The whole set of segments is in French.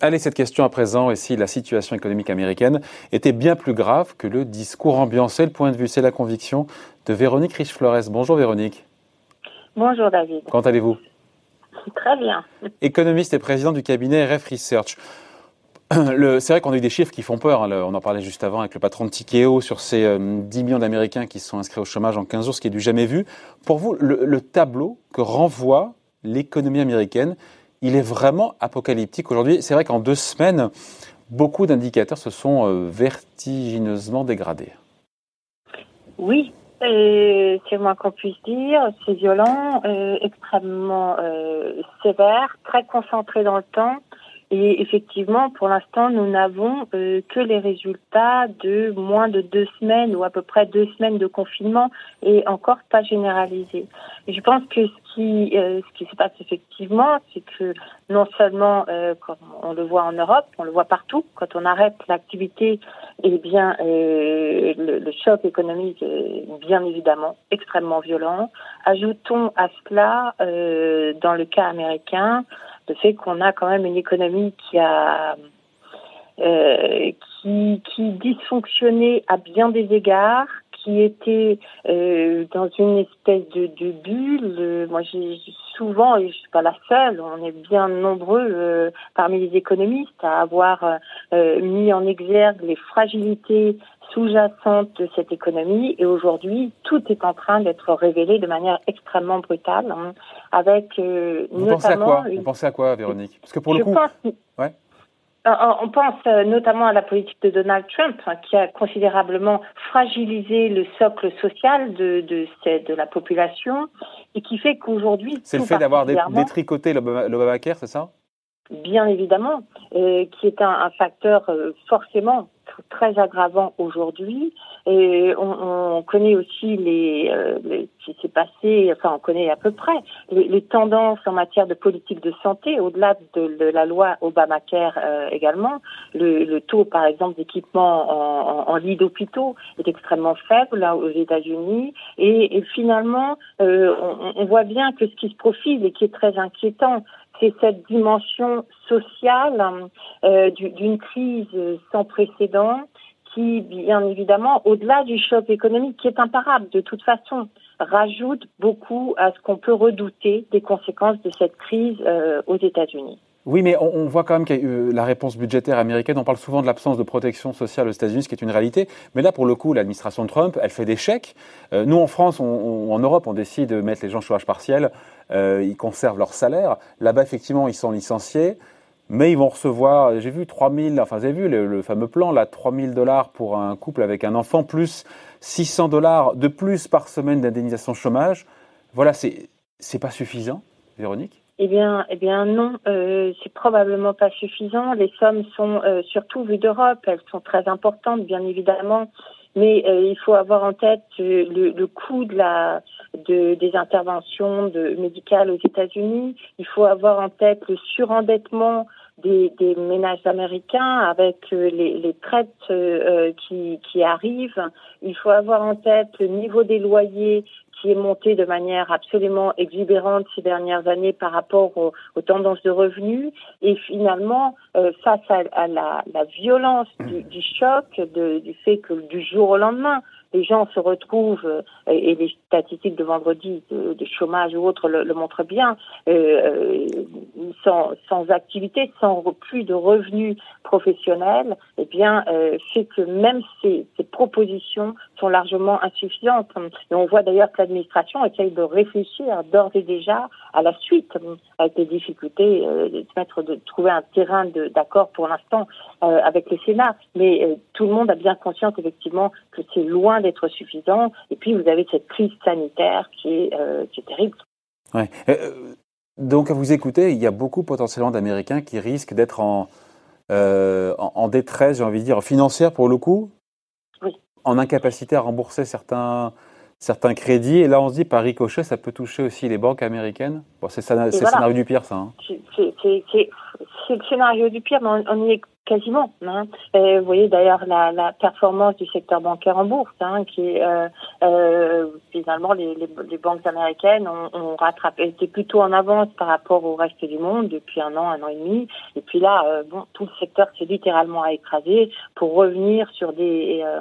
Allez, cette question à présent, et si la situation économique américaine était bien plus grave que le discours ambiant. C'est le point de vue, c'est la conviction de Véronique Riche-Flores. Bonjour Véronique. Bonjour David. Comment allez-vous? Très bien. Économiste et président du cabinet RF Research. C'est vrai qu'on a eu des chiffres qui font peur. Hein. On en parlait juste avant avec le patron de Tikeo sur ces 10 euh, millions d'Américains qui sont inscrits au chômage en 15 jours, ce qui est du jamais vu. Pour vous, le tableau que renvoie l'économie américaine, il est vraiment apocalyptique aujourd'hui. C'est vrai qu'en deux semaines, beaucoup d'indicateurs se sont euh, vertigineusement dégradés. Oui, c'est moins qu'on puisse dire. C'est violent, euh, extrêmement sévère, très concentré dans le temps. Et effectivement, pour l'instant, nous n'avons euh, que les résultats de moins de deux semaines ou à peu près deux semaines de confinement et encore pas généralisé. Je pense que ce qui, euh, ce qui se passe effectivement, c'est que non seulement, euh, comme on le voit en Europe, on le voit partout, quand on arrête l'activité, eh bien, le, le, choc économique est bien évidemment extrêmement violent. Ajoutons à cela, dans le cas américain, le fait qu'on a quand même une économie qui a euh, qui, qui dysfonctionnait à bien des égards, qui était euh, dans une espèce de, bulle. Moi, j'ai souvent, et je suis pas la seule, on est bien nombreux euh, parmi les économistes à avoir mis en exergue les fragilités sous-jacentes de cette économie. Et aujourd'hui, tout est en train d'être révélé de manière extrêmement brutale, hein, avec euh, Vous pensez à quoi? Vous pensez à quoi, Véronique? Parce que pour le coup, ouais. Euh, on pense euh, notamment à la politique de Donald Trump, hein, qui a considérablement fragilisé le socle social de, de, de la population et qui fait qu'aujourd'hui... C'est le fait d'avoir détricoté l'Obamacare, c'est ça? Bien évidemment, euh, qui est un, un facteur forcément très aggravant aujourd'hui. Et on, on, connaît aussi les, euh, les ce qui s'est passé, enfin on connaît à peu près les, les tendances en matière de politique de santé, au-delà de, la loi Obamacare euh, également. Le, le, taux, par exemple, d'équipement en, en, en lit d'hôpitaux est extrêmement faible là aux États-Unis. Et, et, finalement, euh, on, on voit bien que ce qui se profile et qui est très inquiétant, c'est cette dimension sociale euh, d'une crise sans précédent qui, bien évidemment, au-delà du choc économique qui est imparable de toute façon, rajoute beaucoup à ce qu'on peut redouter des conséquences de cette crise euh, aux États-Unis. Oui, mais on, voit quand même que euh, la réponse budgétaire américaine, on parle souvent de l'absence de protection sociale aux États-Unis, ce qui est une réalité. Mais là, pour le coup, l'administration Trump, elle fait des chèques. Euh, nous, en France, on, en Europe, on décide de mettre les gens au chômage partiel. Euh, ils conservent leur salaire. Là-bas, effectivement, ils sont licenciés. Mais ils vont recevoir, j'ai vu 3000, enfin, vous vu le, fameux plan, là, 3000 dollars pour un couple avec un enfant, plus 600 dollars de plus par semaine d'indemnisation chômage. Voilà, c'est pas suffisant, Véronique? Eh bien, eh bien non, euh, c'est probablement pas suffisant. Les sommes sont euh, surtout vues d'Europe, elles sont très importantes, bien évidemment, mais euh, il faut avoir en tête euh, le, le coût de la de, des interventions de, médicales aux États-Unis. Il faut avoir en tête le surendettement des, ménages américains avec les, les traites qui arrivent. Il faut avoir en tête le niveau des loyers qui est monté de manière absolument exubérante ces dernières années par rapport aux, tendances de revenus. Et finalement, euh, face à, la, la, violence du, du choc, de, du fait que du jour au lendemain, les gens se retrouvent, euh, et les statistiques de vendredi de, chômage ou autres le, le montrent bien, euh, euh, sans, activité, sans plus de revenus professionnels, eh bien, euh, fait que même ces, ces, propositions sont largement insuffisantes. Et on voit d'ailleurs que l'administration essaye de réfléchir d'ores et déjà à la suite, avec les difficultés de, mettre, de trouver un terrain d'accord pour l'instant avec le Sénat. Mais tout le monde a bien conscience effectivement que c'est loin d'être suffisant. Et puis, vous avez cette crise sanitaire qui est, euh, qui est terrible. Ouais. Euh, euh, donc, à vous écouter, il y a beaucoup potentiellement d'Américains qui risquent d'être en, en, détresse, j'ai envie de dire, financière pour le coup, oui. en incapacité à rembourser certains, certains crédits. Et là, on se dit, par ricochet, ça peut toucher aussi les banques américaines. Bon, c'est le scénario du pire, ça. Hein. C'est le scénario du pire, mais on, y est Quasiment. Hein. vous voyez d'ailleurs la, la, performance du secteur bancaire en bourse, hein, qui euh, euh, finalement les, les, les, banques américaines ont, ont, rattrapé, étaient plutôt en avance par rapport au reste du monde depuis un an, un an et demi. Et puis là, euh, bon, tout le secteur s'est littéralement écrasé pour revenir sur des euh,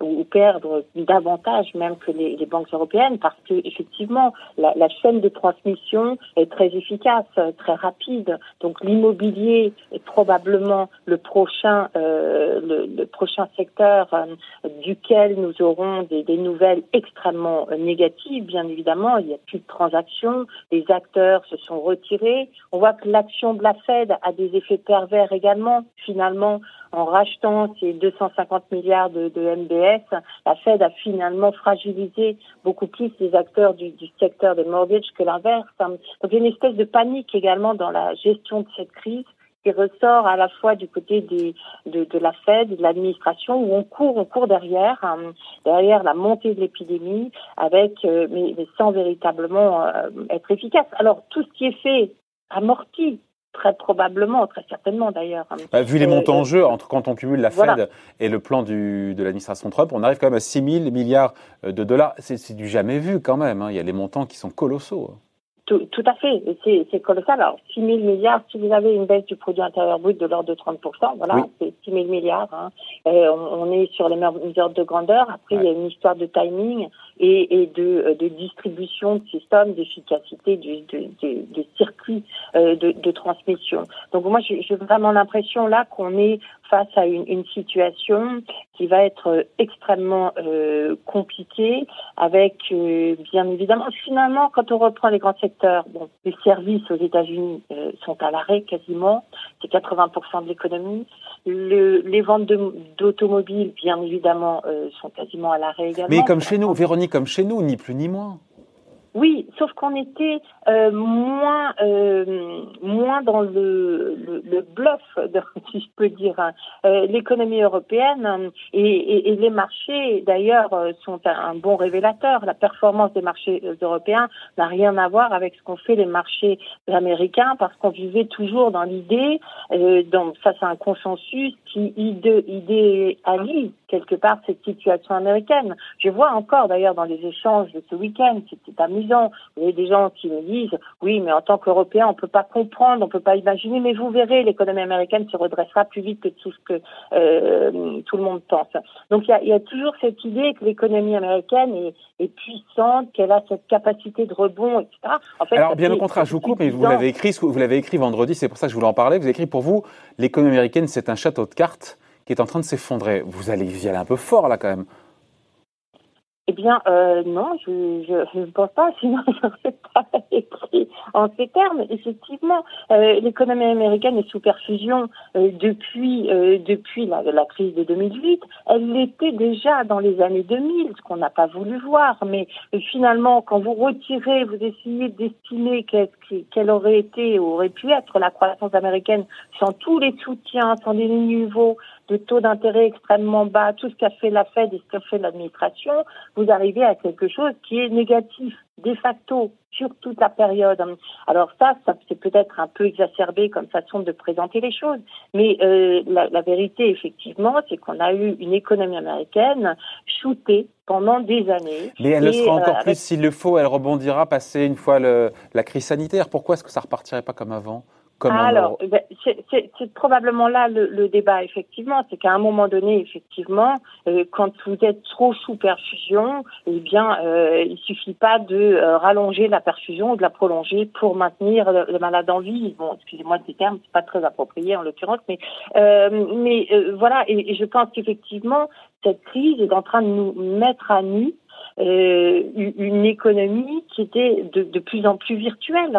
ou perdre davantage même que les, les, banques européennes, parce que effectivement la, la chaîne de transmission est très efficace, très rapide. Donc l'immobilier est probablement le prochain, euh, le, le, prochain secteur euh, duquel nous aurons des, nouvelles extrêmement négatives. Bien évidemment, il n'y a plus de transactions, les acteurs se sont retirés. On voit que l'action de la Fed a des effets pervers également. Finalement, en rachetant ces 250 milliards de, de MBS, la Fed a finalement fragilisé beaucoup plus les acteurs du, du secteur des mortgages que l'inverse. Donc il y a une espèce de panique également dans la gestion de cette crise qui ressort à la fois du côté des, de, de la Fed, de l'administration, où on court, on court derrière, hein, derrière la montée de l'épidémie, avec, euh, mais, mais, sans véritablement euh, être efficace. Alors tout ce qui est fait amorti très probablement, très certainement d'ailleurs. Hein. Bah, vu les montants en jeu, entre quand on cumule la Fed et le plan du, de l'administration Trump, on arrive quand même à 6 000 milliards de dollars. C'est du jamais vu quand même. Hein. Il y a les montants qui sont colossaux. Tout, tout, à fait, c'est colossal. Alors, 6 000 milliards, si vous avez une baisse du produit intérieur brut de l'ordre de 30 voilà, c'est 6 000 milliards. Hein. Euh, on, on, est sur les mesures de grandeur. Après, ouais. il y a une histoire de timing et, et de, euh, de, distribution de systèmes, d'efficacité du, de, de, de, circuit euh, de, de, transmission. Donc, moi, j'ai vraiment l'impression là qu'on est face à une, situation qui va être extrêmement euh, compliquée, avec euh, bien évidemment, finalement, quand on reprend les grands secteurs, les services aux États-Unis euh, sont à l'arrêt quasiment, c'est 80% de l'économie. Le, les ventes d'automobiles, bien évidemment, euh, sont quasiment à l'arrêt également. Mais comme chez nous, Véronique, comme chez nous, ni plus ni moins. Oui, sauf qu'on était euh, moins euh, moins dans le, le, bluff, si je peux dire. Hein. Euh, L'économie européenne euh, et, les marchés, d'ailleurs, euh, sont un, bon révélateur. La performance des marchés européens n'a rien à voir avec ce qu'ont fait les marchés américains, parce qu'on vivait toujours dans l'idée, donc ça c'est un consensus qui idé, idéalise quelque part cette situation américaine. Je vois encore d'ailleurs dans les échanges de ce week-end, c'était amusant, il y a des gens qui me disent, oui, mais en tant qu'Européens, on peut pas comprendre, on peut pas imaginer, mais vous verrez, l'économie américaine se redressera plus vite que tout ce que euh, tout le monde pense. Donc il y a, y a, toujours cette idée que l'économie américaine est, est puissante, qu'elle a cette capacité de rebond, etc. En fait, Alors bien au contraire, je vous coupe, mais vous l'avez écrit, vous l'avez écrit vendredi, c'est pour ça que je voulais en parler. Vous avez écrit pour vous, l'économie américaine, c'est un château de cartes est en train de s'effondrer. Vous allez y aller un peu fort là quand même. Eh bien, euh, non, je ne pense pas, sinon j'aurais pas écrit en ces termes. Effectivement, euh, l'économie américaine est sous perfusion euh, depuis depuis la, crise de 2008. Elle l'était déjà dans les années 2000, ce qu'on n'a pas voulu voir. Mais finalement, quand vous retirez, vous essayez d'estimer quelle aurait été ou aurait pu être la croissance américaine sans tous les soutiens, sans les niveaux de taux d'intérêt extrêmement bas, tout ce qu'a fait la Fed et ce qu'a fait l'administration, vous arrivez à quelque chose qui est négatif de facto sur toute la période. Alors ça, ça c'est peut-être un peu exacerbé comme façon de présenter les choses, mais euh, la, la, vérité, effectivement, c'est qu'on a eu une économie américaine shootée pendant des années. Mais elle et, le sera encore euh, plus s'il le faut, elle rebondira passer une fois le, la crise sanitaire. Pourquoi est-ce que ça repartirait pas comme avant? Alors, ben, c'est probablement là le, le, débat, effectivement. C'est qu'à un moment donné, effectivement, euh, quand vous êtes trop sous perfusion, eh bien, euh, il suffit pas de euh, rallonger la perfusion ou de la prolonger pour maintenir le, le malade en vie. Bon, excusez-moi ces termes, c'est pas très approprié en l'occurrence, mais euh, mais euh, voilà. Et, et je pense qu'effectivement, cette crise est en train de nous mettre à nu euh, une économie qui était de, plus en plus virtuelle.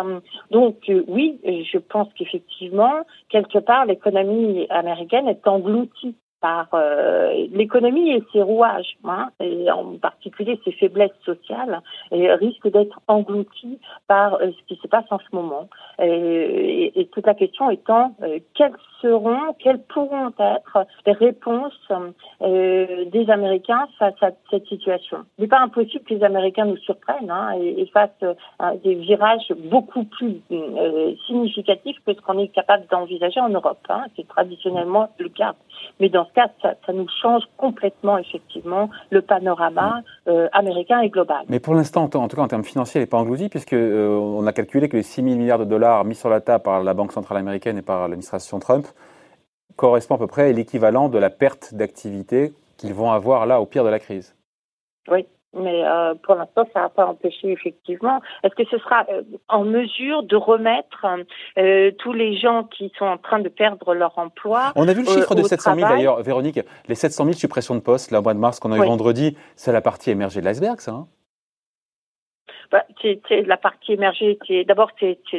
Donc euh, oui, je pense qu'effectivement, quelque part, l'économie américaine est engloutie par euh, l'économie et ses rouages, hein, et en particulier ses faiblesses sociales, et risquent d'être engloutis par euh, ce qui se passe en ce moment. Et, toute la question étant euh, quelles seront, quelles pourront être les réponses des Américains face à cette situation. Il n'est pas impossible que les Américains nous surprennent hein, et, et, fassent des virages beaucoup plus significatifs que ce qu'on est capable d'envisager en Europe. Hein. C'est traditionnellement le cas. Mais dans ce cas, ça, nous change complètement, effectivement, le panorama euh, américain et global. Mais pour l'instant, en, tout cas en termes financiers, elle n'est pas engloutie, puisque euh, on a calculé que les 6 000 milliards de dollars mis sur la table par la Banque centrale américaine et par l'administration Trump correspond à peu près à l'équivalent de la perte d'activité qu'ils vont avoir là au pire de la crise. Oui, mais euh, pour l'instant, ça n'a pas empêché effectivement. Est-ce que ce sera euh, en mesure de remettre euh, tous les gens qui sont en train de perdre leur emploi On a vu le chiffre de 700 000 d'ailleurs, Véronique. Les 700 000 suppressions de postes, là, au mois de mars qu'on a eu vendredi, c'est la partie émergée de l'iceberg, ça hein bah, c'est la partie émergée. D'abord,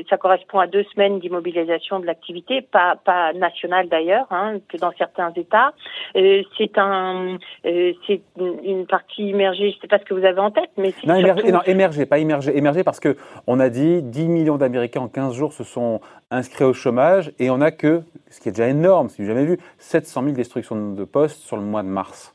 ça correspond à deux semaines d'immobilisation de l'activité, pas, pas nationale d'ailleurs, hein, que dans certains États. Euh, c'est un, euh, c'est une partie immergée. Je ne sais pas ce que vous avez en tête, mais c'est non, surtout... non, émergé, pas immergé, émergé parce que on a dit 10 millions d'Américains en 15 jours se sont inscrits au chômage et on a que, ce qui est déjà énorme, si vous jamais vu, 700 000 destructions de postes sur le mois de mars.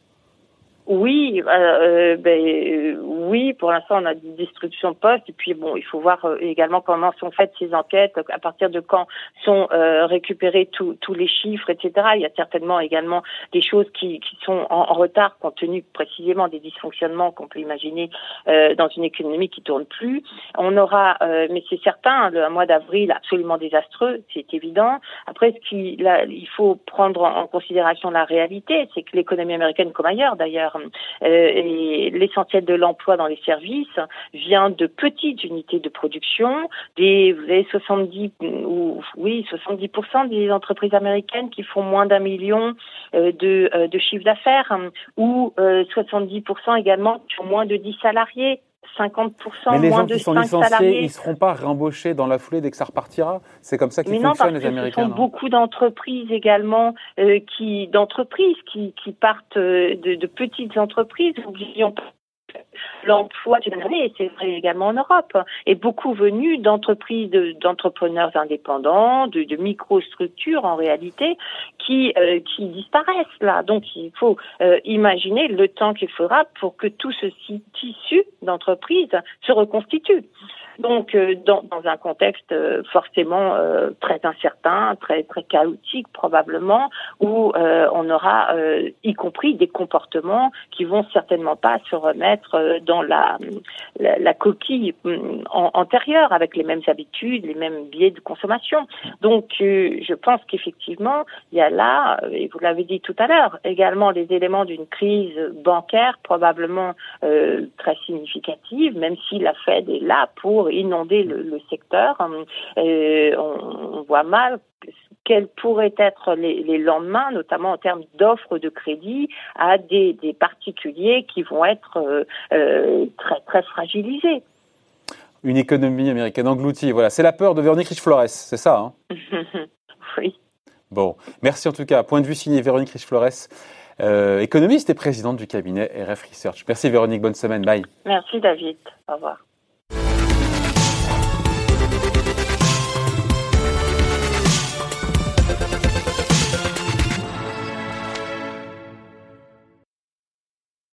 Oui, euh, euh, ben, euh, oui. Pour l'instant, on a des destructions de postes. Et puis, bon, il faut voir également comment sont faites ces enquêtes, à partir de quand sont récupérés tous les chiffres, etc. Il y a certainement également des choses qui, qui sont en, retard, compte tenu précisément des dysfonctionnements qu'on peut imaginer dans une économie qui tourne plus. On aura, mais c'est certain, le mois d'avril absolument désastreux, c'est évident. Après, ce qu'il il faut prendre en considération la réalité, c'est que l'économie américaine, comme ailleurs d'ailleurs, euh, et l'essentiel de l'emploi dans les services vient de petites unités de production, des vous avez 70 ou oui 70% des entreprises américaines qui font moins d'un million euh, de, euh, de chiffre d'affaires ou 70% également qui ont moins de 10 salariés. 50% Mais les moins gens qui sont licenciés, ils ne seront pas réembauchés dans la foulée dès que ça repartira? C'est comme ça qu'ils fonctionnent, les Américains. Sont beaucoup d'entreprises également, euh, qui d'entreprises qui, qui partent euh, de, de petites entreprises. N'oublions pas l'emploi d'une c'est vrai également en Europe, est beaucoup venu d'entreprises, d'entrepreneurs indépendants, de, microstructures en réalité, qui, euh, qui disparaissent là. Donc il faut euh, imaginer le temps qu'il faudra pour que tout ce tissu d'entreprise se reconstitue. Donc, euh, dans, dans, un contexte euh, forcément euh, très incertain, très très chaotique probablement, où on aura, y compris, des comportements qui vont certainement pas se remettre dans la, la, coquille hum, antérieure avec les mêmes habitudes, les mêmes biais de consommation. Donc, je pense qu'effectivement, il y a là, et vous l'avez dit tout à l'heure, également les éléments d'une crise bancaire probablement très significative, même si la Fed est là pour inonder le, secteur. Euh, on, voit mal quels pourraient être les, lendemains, notamment en termes d'offres de crédit à des, particuliers qui vont être euh, euh, très, très fragilisés. Une économie américaine engloutie, voilà. C'est la peur de Véronique Rich-Flores, c'est ça hein? Oui. Bon, merci en tout cas. Point de vue signé Véronique Rich-Flores, économiste et présidente du cabinet RF Research. Merci Véronique, bonne semaine, bye. Merci David, au revoir.